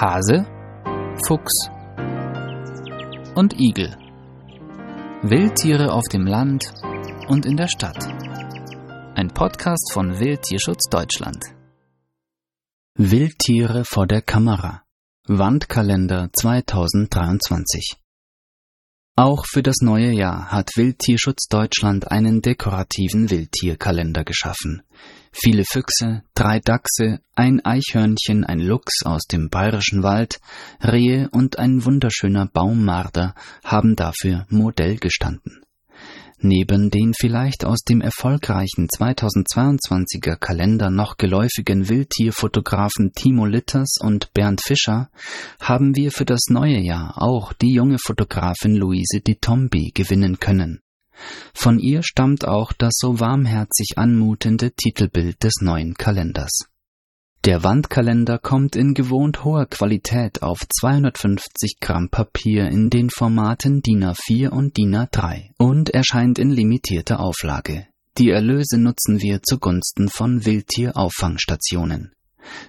Hase, Fuchs und Igel. Wildtiere auf dem Land und in der Stadt. Ein Podcast von Wildtierschutz Deutschland. Wildtiere vor der Kamera. Wandkalender 2023. Auch für das neue Jahr hat Wildtierschutz Deutschland einen dekorativen Wildtierkalender geschaffen. Viele Füchse, drei Dachse, ein Eichhörnchen, ein Luchs aus dem bayerischen Wald, Rehe und ein wunderschöner Baummarder haben dafür Modell gestanden. Neben den vielleicht aus dem erfolgreichen 2022er Kalender noch geläufigen Wildtierfotografen Timo Litters und Bernd Fischer haben wir für das neue Jahr auch die junge Fotografin Luise Di Tombi gewinnen können. Von ihr stammt auch das so warmherzig anmutende Titelbild des neuen Kalenders. Der Wandkalender kommt in gewohnt hoher Qualität auf 250 Gramm Papier in den Formaten DIN A4 und DIN A3 und erscheint in limitierter Auflage. Die Erlöse nutzen wir zugunsten von Wildtierauffangstationen.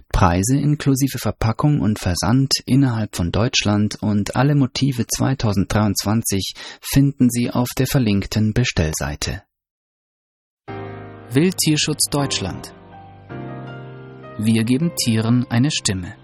Preise inklusive Verpackung und Versand innerhalb von Deutschland und alle Motive 2023 finden Sie auf der verlinkten Bestellseite. Wildtierschutz Deutschland wir geben Tieren eine Stimme.